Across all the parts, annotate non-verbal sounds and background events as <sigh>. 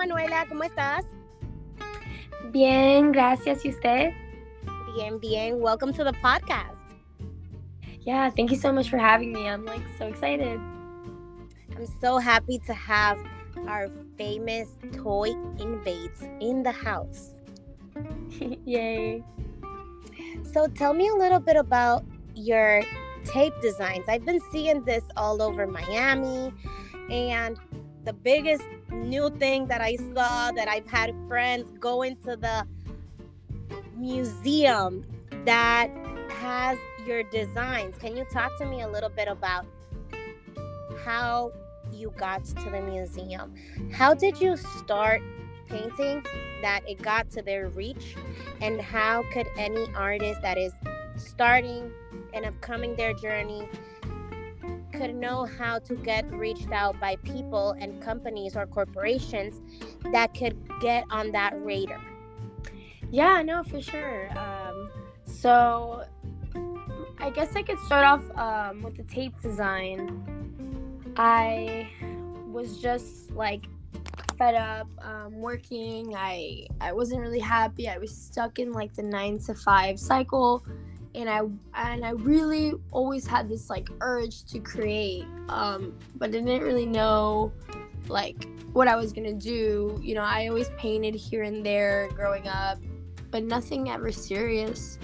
Manuela, ¿cómo estás? Bien, gracias. ¿Y usted? Bien, bien. Welcome to the podcast. Yeah, thank you so much for having me. I'm like so excited. I'm so happy to have our famous toy invades in the house. <laughs> Yay. So tell me a little bit about your tape designs. I've been seeing this all over Miami and the biggest new thing that I saw that I've had friends go into the museum that has your designs. Can you talk to me a little bit about how you got to the museum? How did you start painting that it got to their reach? And how could any artist that is starting and upcoming their journey could know how to get reached out by people and companies or corporations that could get on that radar? Yeah, no, for sure. Um, so I guess I could start off um, with the tape design. I was just like fed up um, working. I I wasn't really happy. I was stuck in like the nine to five cycle, and I and I really always had this like urge to create, um, but I didn't really know like what I was gonna do. You know, I always painted here and there growing up, but nothing ever serious.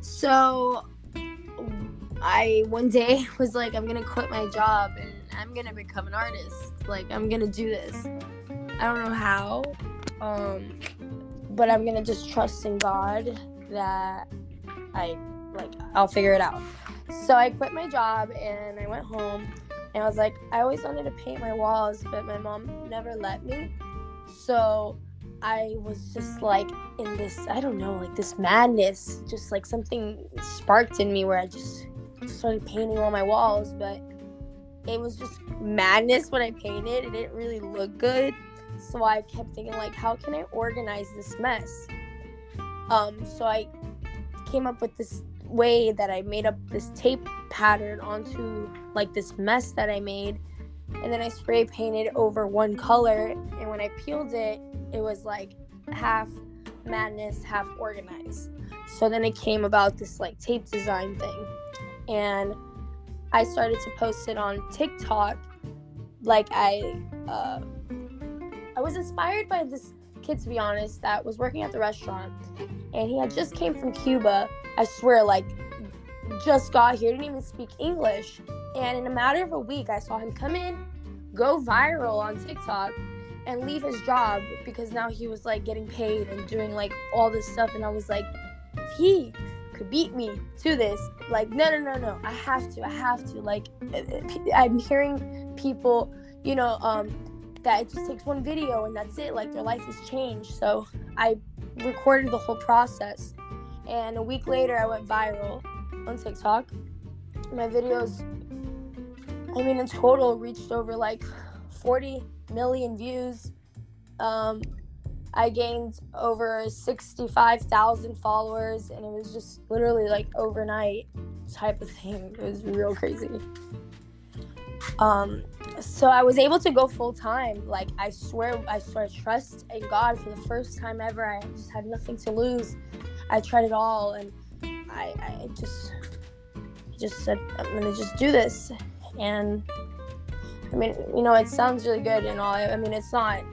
So I one day <laughs> was like, I'm gonna quit my job and I'm gonna become an artist. Like I'm gonna do this. I don't know how, um, but I'm gonna just trust in God that I like I'll figure it out. So I quit my job and I went home and I was like, I always wanted to paint my walls, but my mom never let me. So I was just like in this, I don't know, like this madness, just like something sparked in me where I just started painting all my walls, but it was just madness when I painted. It didn't really look good. So I kept thinking like how can I organize this mess? Um so I came up with this way that I made up this tape pattern onto like this mess that I made. And then I spray painted over one color. And when I peeled it it was like half madness half organized. So then it came about this like tape design thing. And I started to post it on TikTok. Like I uh I was inspired by this kid to be honest that was working at the restaurant. And he had just came from Cuba I swear like just got here, didn't even speak English. And in a matter of a week, I saw him come in, go viral on TikTok, and leave his job because now he was like getting paid and doing like all this stuff. And I was like, he could beat me to this, like, no, no, no, no, I have to, I have to. Like, I'm hearing people, you know, um, that it just takes one video and that's it. Like, their life has changed. So I recorded the whole process. And a week later, I went viral on TikTok. My videos, I mean, in total, reached over like 40 million views. Um, I gained over 65,000 followers, and it was just literally like overnight type of thing. It was real crazy. Um, so I was able to go full time. Like I swear, I swear, trust in God for the first time ever. I just had nothing to lose. I tried it all, and I, I just just said I'm gonna just do this, and I mean, you know, it sounds really good and all. I mean, it's not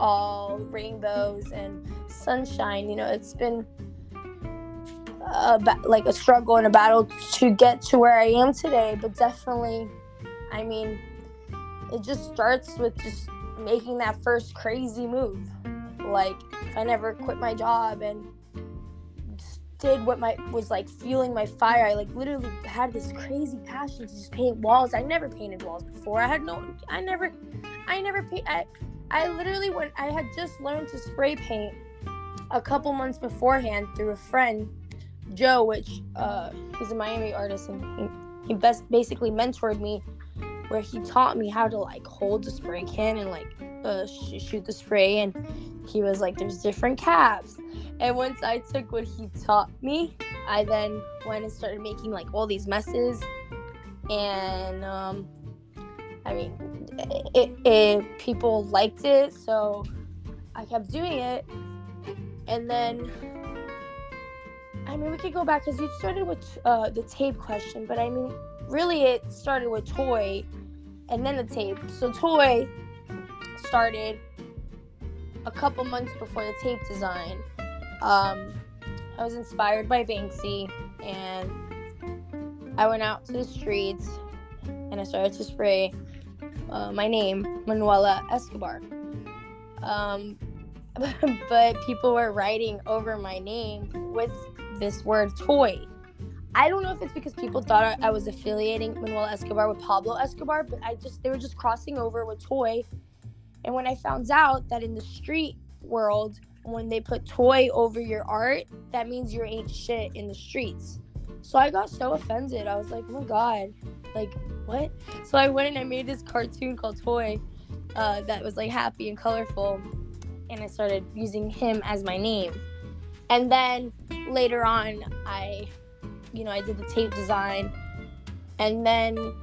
all rainbows and sunshine. You know, it's been a like a struggle and a battle to get to where I am today, but definitely, I mean, it just starts with just making that first crazy move. Like, I never quit my job and did what my was like fueling my fire. I like literally had this crazy passion to just paint walls. I never painted walls before. I had no I never I never paint I I literally went I had just learned to spray paint a couple months beforehand through a friend, Joe, which uh he's a Miami artist and he, he best basically mentored me where he taught me how to like hold the spray can and like uh, sh- shoot the spray and he was like there's different caps and once I took what he taught me, I then went and started making like all these messes. And um, I mean, it, it, people liked it. So I kept doing it, and then I mean we could go back because you started with uh, the tape question, but I mean really it started with toy, and then the tape. So toy started a couple months before the tape design. Um, I was inspired by Banksy, and I went out to the streets and I started to spray uh, my name, Manuela Escobar. Um, <laughs> but people were writing over my name with this word toy. I don't know if it's because people thought I was affiliating Manuel Escobar with Pablo Escobar, but I just they were just crossing over with toy. And when I found out that in the street world, when they put toy over your art, that means you ain't shit in the streets. So I got so offended. I was like, oh my god, like what? So I went and I made this cartoon called Toy uh, that was like happy and colorful, and I started using him as my name. And then later on, I, you know, I did the tape design, and then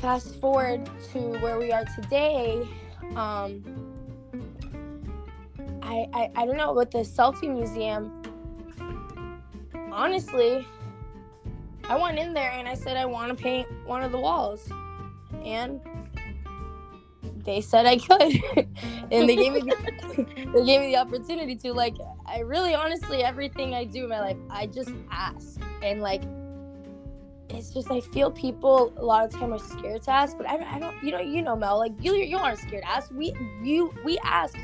fast forward to where we are today. Um, I, I, I don't know with the selfie museum honestly I went in there and I said I want to paint one of the walls, and they said I could, <laughs> and they gave me the, <laughs> they gave me the opportunity to. Like, I really, honestly, everything I do in my life, I just ask, and like, it's just I feel people a lot of time are scared to ask, but I don't, I don't, you know, you know, Mel, like you, you aren't scared to ask. We, you, we ask.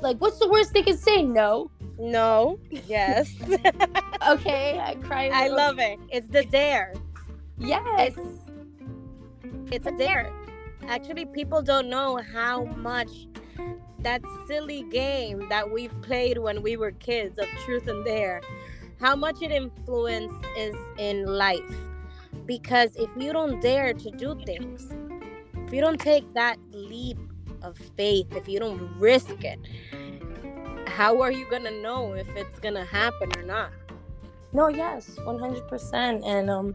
Like, what's the worst they can say? No. No. Yes. <laughs> okay, I cry. I love it. It's the dare. Yes. It's, it's a dare. Actually, people don't know how much that silly game that we played when we were kids of truth and dare, how much it influence is in life. Because if you don't dare to do things, if you don't take that leap of faith, if you don't risk it, how are you gonna know if it's gonna happen or not? No, yes, one hundred percent. And um,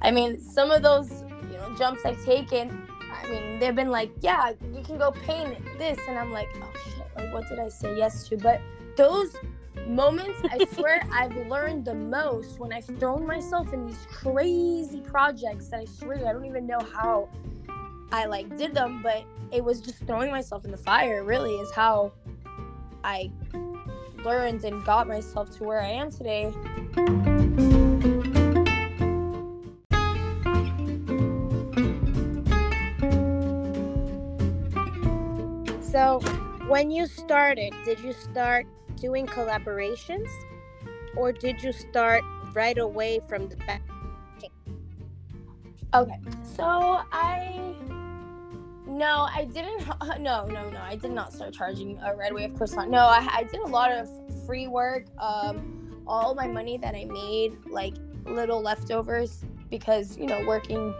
I mean, some of those you know jumps I've taken. I mean, they've been like, yeah, you can go paint this, and I'm like, oh shit, like what did I say yes to? But those moments, I swear, I've learned the most when I've thrown myself in these crazy projects that I swear I don't even know how I like did them, but it was just throwing myself in the fire. Really, is how I learned and got myself to where I am today. So, when you started, did you start doing collaborations or did you start right away from the back? Okay, so I no, I didn't. <laughs> No, no, no. I did not start charging uh, right away. Of course not. No, I, I did a lot of free work. Um, all my money that I made, like little leftovers, because you know, working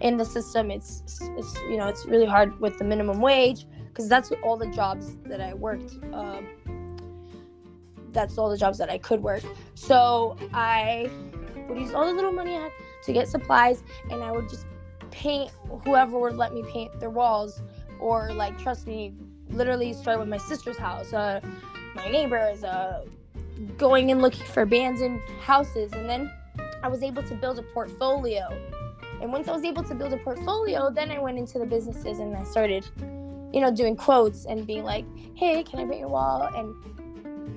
in the system, it's, it's you know, it's really hard with the minimum wage because that's all the jobs that I worked. Um, that's all the jobs that I could work. So I would use all the little money I had to get supplies, and I would just paint whoever would let me paint their walls or like trust me literally start with my sister's house uh, my neighbors uh, going and looking for abandoned houses. And then i was able to build a portfolio. And once i was able to build a portfolio then i went into the businesses and i started you know doing quotes and being like hey can i paint your wall? And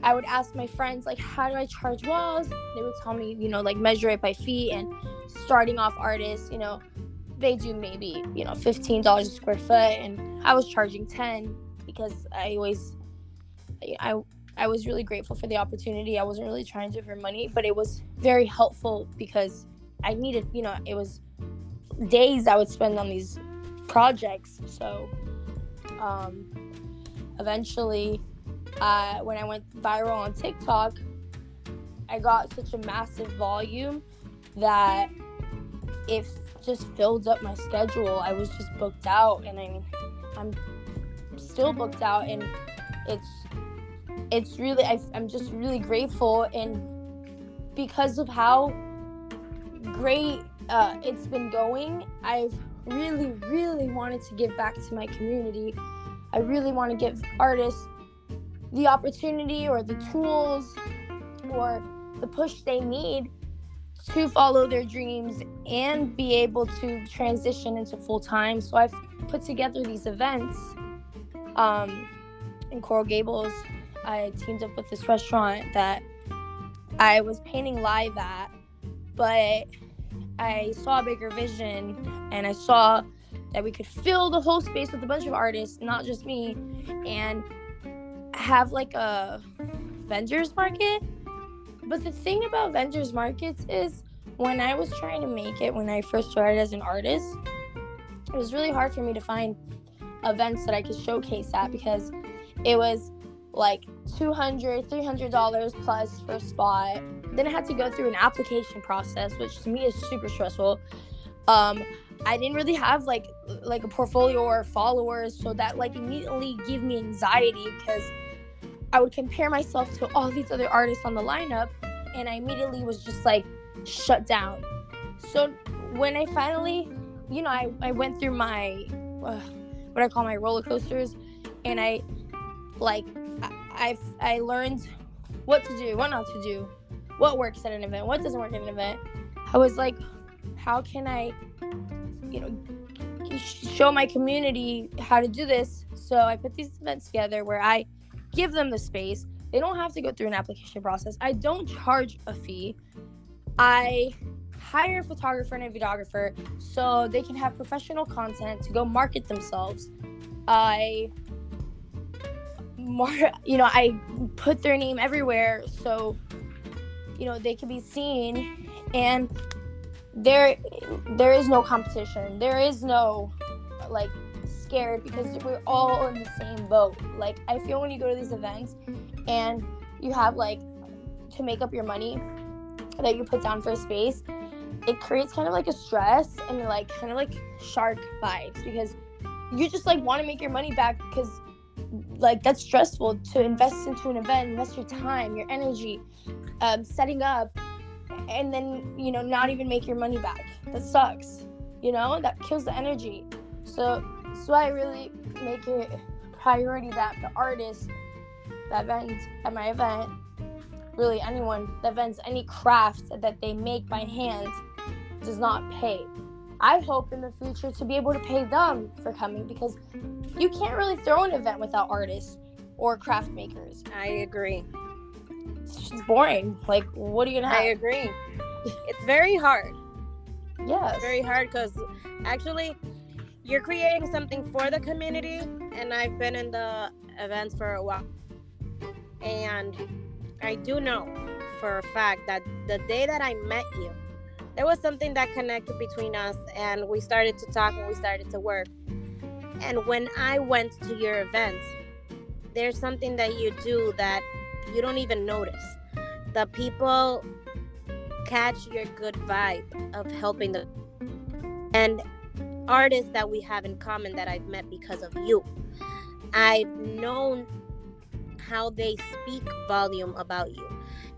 I would ask my friends like how do I charge walls? They would tell me, you know, like measure it by feet and starting off artists, you know, they do maybe you know $15 a square foot and i was charging 10 because i always i i was really grateful for the opportunity i wasn't really trying to for money but it was very helpful because i needed you know it was days i would spend on these projects so um eventually uh, when i went viral on tiktok i got such a massive volume that it just filled up my schedule. I was just booked out, and I mean, I'm still booked out, and it's it's really I, I'm just really grateful, and because of how great uh, it's been going, I've really, really wanted to give back to my community. I really want to give artists the opportunity or the tools or the push they need to follow their dreams and be able to transition into full time. So I've put together these events um, in Coral Gables. I teamed up with this restaurant that I was painting live at, but I saw a bigger vision and I saw that we could fill the whole space with a bunch of artists, not just me, and have like a vendors market. But the thing about vendors markets is when I was trying to make it when I first started as an artist, it was really hard for me to find events that I could showcase at because it was like 200 $300 plus for a spot then i had to go through an application process which to me is super stressful um i didn't really have like like a portfolio or followers so that like immediately gave me anxiety because i would compare myself to all these other artists on the lineup and i immediately was just like shut down so when i finally you know i, I went through my uh, what i call my roller coasters and i like I I learned what to do, what not to do, what works at an event, what doesn't work at an event. I was like, how can I, you know, show my community how to do this? So I put these events together where I give them the space. They don't have to go through an application process. I don't charge a fee. I hire a photographer and a videographer so they can have professional content to go market themselves. I more you know i put their name everywhere so you know they can be seen and there there is no competition there is no like scared because we're all in the same boat. Like i feel when you go to these events and you have like to make up your money that you put down for a space it creates kind of like a stress and like kind of like shark vibes because you just like want to make your money back because like that's stressful to invest into an event invest your time your energy um, setting up and then you know not even make your money back. That sucks you know? That kills the energy so so i really make it a priority that the artist that vends at my event really anyone that vends any craft that they make by hand does not pay I hope in the future to be able to pay them for coming because you can't really throw an event without artists or craft makers. I agree. It's just boring. Like, what are you gonna have? I agree. it's very hard. Yeah, it's very hard because actually, you're creating something for the community, and I've been in the events for a while, and I do know for a fact that the day that I met you there was something that connected between us and we started to talk and we started to work. And when i went to your events there's something that you do that you don't even notice. The people catch your good vibe of helping the and artists that we have in common that i've met because of you. I've known how they speak volume about you.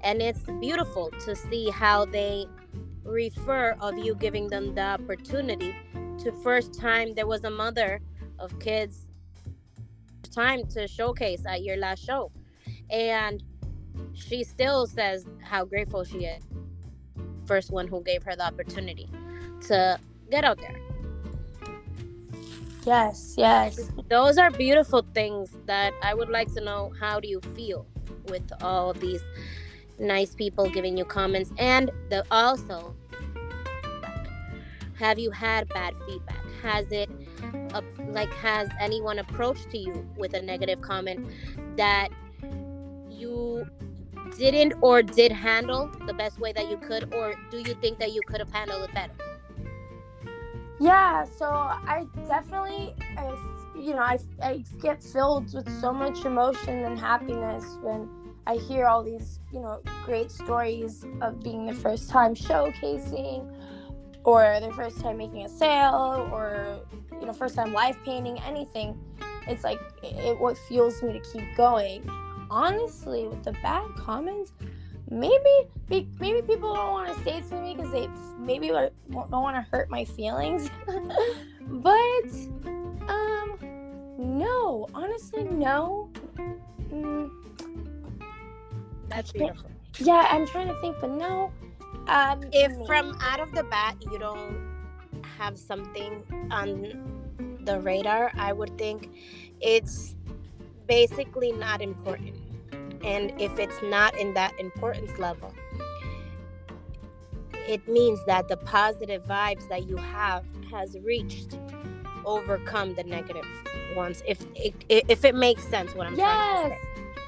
And it's beautiful to see how they refer of you giving them the opportunity to first time there was a mother of kids time to showcase at your last show. And she still says how grateful she is. First one who gave her the opportunity to get out there yes yes. Those are beautiful things that i would like to know how do you feel with all these nice people giving you comments? And the also have you had bad feedback? Has it uh, like has anyone approached to you with a negative comment that you didn't or did handle the best way that you could? Or do you think that you could have handled it better yeah so i definitely I, you know I, I get filled with so much emotion and happiness when I hear all these, you know, great stories of being the first time showcasing or their first time making a sale or you know first time live painting anything. It's like it, it what fuels me to keep going. Honestly with the bad comments maybe maybe people don't want to say it to me because they maybe don't want to hurt my feelings <laughs> but um no, honestly, no. Mm, That's can't- beautiful. yeah, I'm trying to think, but no. Um, If no. from out of the bat you don't have something on the radar, I would think it's basically not important. And if it's not in that importance level, it means that the positive vibes that you have has reached overcome the negative ones. If if, if it makes sense what i'm yes,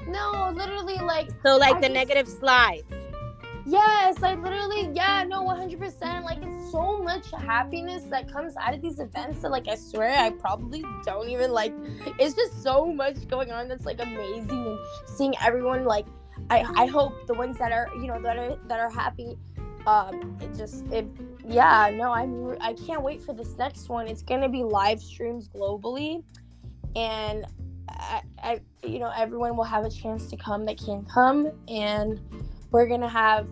no, literally, like so like I the just- negative slides. Yes, like literally, yeah, no, 100%. Like, so much happiness that comes out of these events that, like, I swear I probably don't even like. It's just so much going on that's like amazing, and seeing everyone like, I I hope the ones that are you know that are that are happy, um, it just it yeah no I'm I can't wait for this next one. It's gonna be live streams globally, and I, I you know everyone will have a chance to come that can come and we're gonna have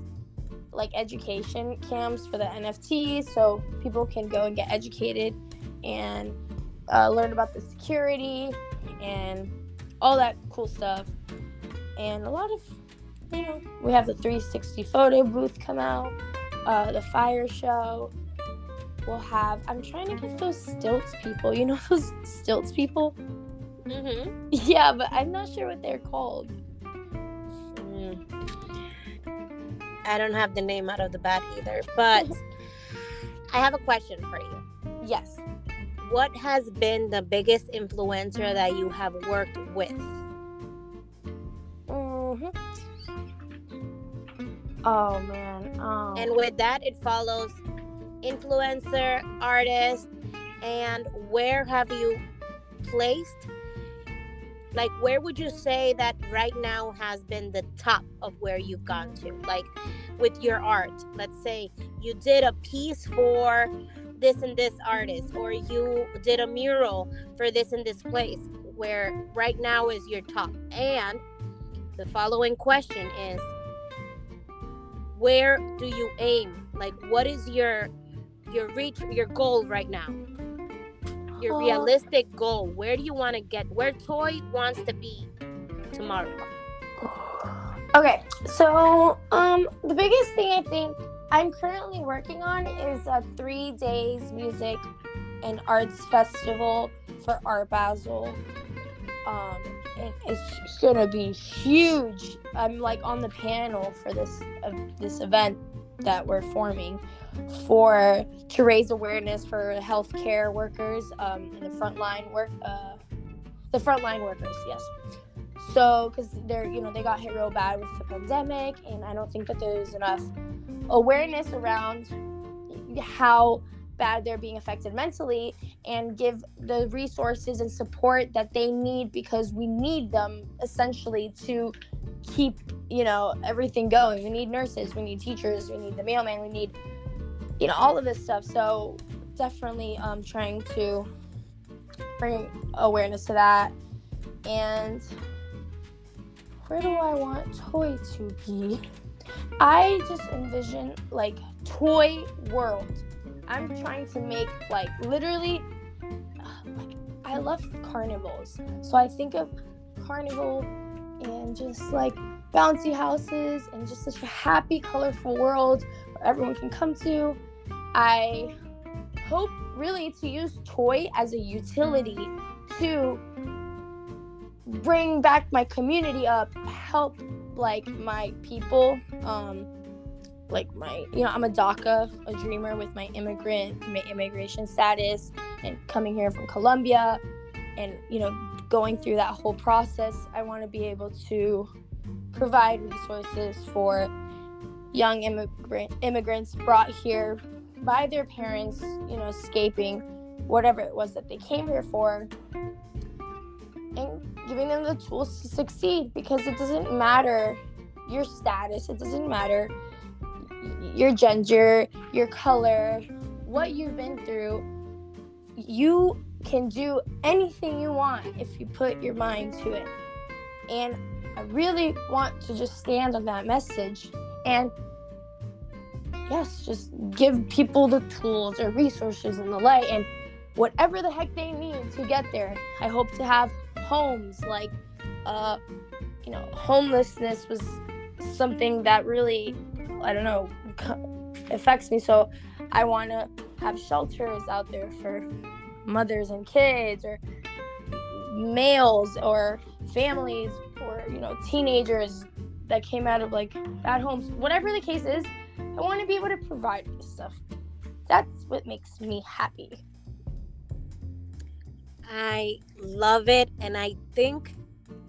like education camps for the NFT so people can go and get educated and uh, learn about the security and all that cool stuff and a lot of you know we have the 360 photo booth come out uh, the fire show we'll have i'm trying to get those stilts people you know <laughs> those stilts people mm-hmm. yeah but i'm not sure what they're called Mm. I don't have the name out of the bat either, but <laughs> I have a question for you. yes What has been the biggest influencer that you have worked with? hmm Oh man. Um, And with that, it follows influencer, artist, and where have you placed? Like, where would you say that right now has been the top of where you've gone to? Like, with your art, let's say you did a piece for this and this artist, or you did a mural for this and this place, where right now is your top. And the following question is where do you aim like what is your your reach your goal right now your realistic goal where do you want to get where toy wants to be tomorrow <sighs> Okay, so um, the biggest thing I think I'm currently working on is a three days music and arts festival for Art Basel. Um, and it's gonna be huge. I'm like on the panel for this uh, this event that we're forming for to raise awareness for healthcare workers um, the frontline work uh, the frontline workers. Yes. So, because they're, you know, they got hit real bad with the pandemic, and I don't think that there's enough awareness around how bad they're being affected mentally and give the resources and support that they need because we need them essentially to keep, you know, everything going. We need nurses, we need teachers, we need the mailman, we need, you know, all of this stuff. So, definitely um, trying to bring awareness to that. And where do I want Toy to be? I just envision like Toy World. I'm trying to make like literally like I love carnivals. So I think of carnival and just like bouncy houses and just such a happy, colorful world where everyone can come to. I hope really to use toy as a utility to bring back my community up, help like my people, um, like my, you know, I'm a DACA, a dreamer with my immigrant, my immigration status, and coming here from Colombia, and you know, going through that whole process. I want to be able to provide resources for young immigrant immigrants brought here by their parents, you know, escaping whatever it was that they came here for, and giving them the tools to succeed because it doesn't matter your status, it doesn't matter your gender, your color, what you've been through. You can do anything you want if you put your mind to it. And I really want to just stand on that message and yes, just give people the tools or resources and the light and whatever the heck they need to get there. I hope to have homes like uh you know, homelessness was something that really I don't know affects me. So I want to have shelters out there for mothers and kids or males or families or you know teenagers that came out of like bad homes. Whatever the case is i want to be able to provide this stuff. That's what makes me happy. I love it and i think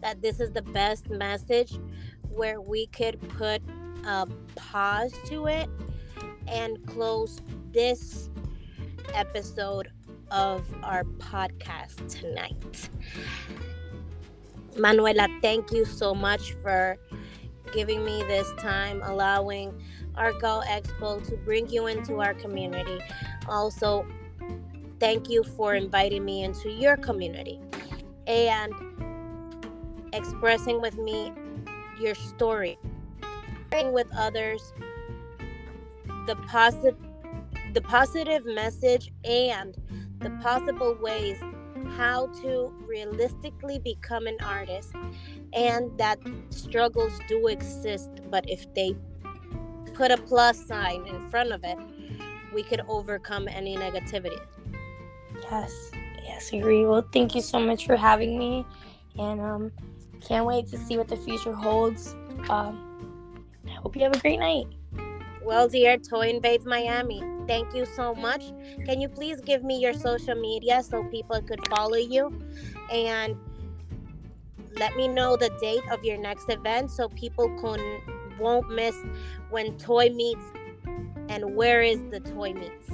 that this is the best message where we could put a pause to it and close this episode of our podcast tonight. Manuela, thank you so much for giving me this time, allowing Arco Expo to bring you into our community. Also, thank you for inviting me into your community and expressing with me your story, sharing with others the positive the positive message and the possible ways how to realistically become an artist and that struggles do exist but if they put a plus sign in front of it we could overcome any negativity. Yes yes agree. Well thank you so much for having me and um can't wait to see what the future holds. Um hope you have a great night well dear toy invades miami Thank you so much. Can you please give me your social media so people could follow you? And let me know the date of your next event so people can won't miss when toy meets and where is the toy meets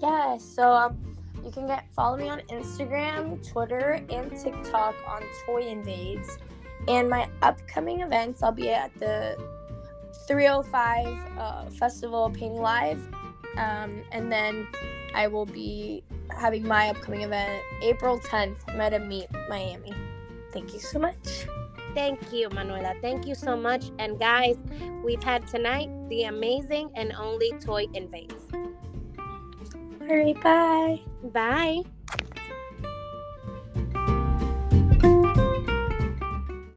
yeah so um, you can get follow me on instagram twitter and tiktok on toy invades and my upcoming events i'll be at the 305 uh, festival painting live um, and then I will be having my upcoming event April 10th, Meta Meet Miami. Thank you so much. Thank you, Manuela. Thank you so much. And guys, we've had tonight the amazing and only Toy Invades. All right, bye. Bye.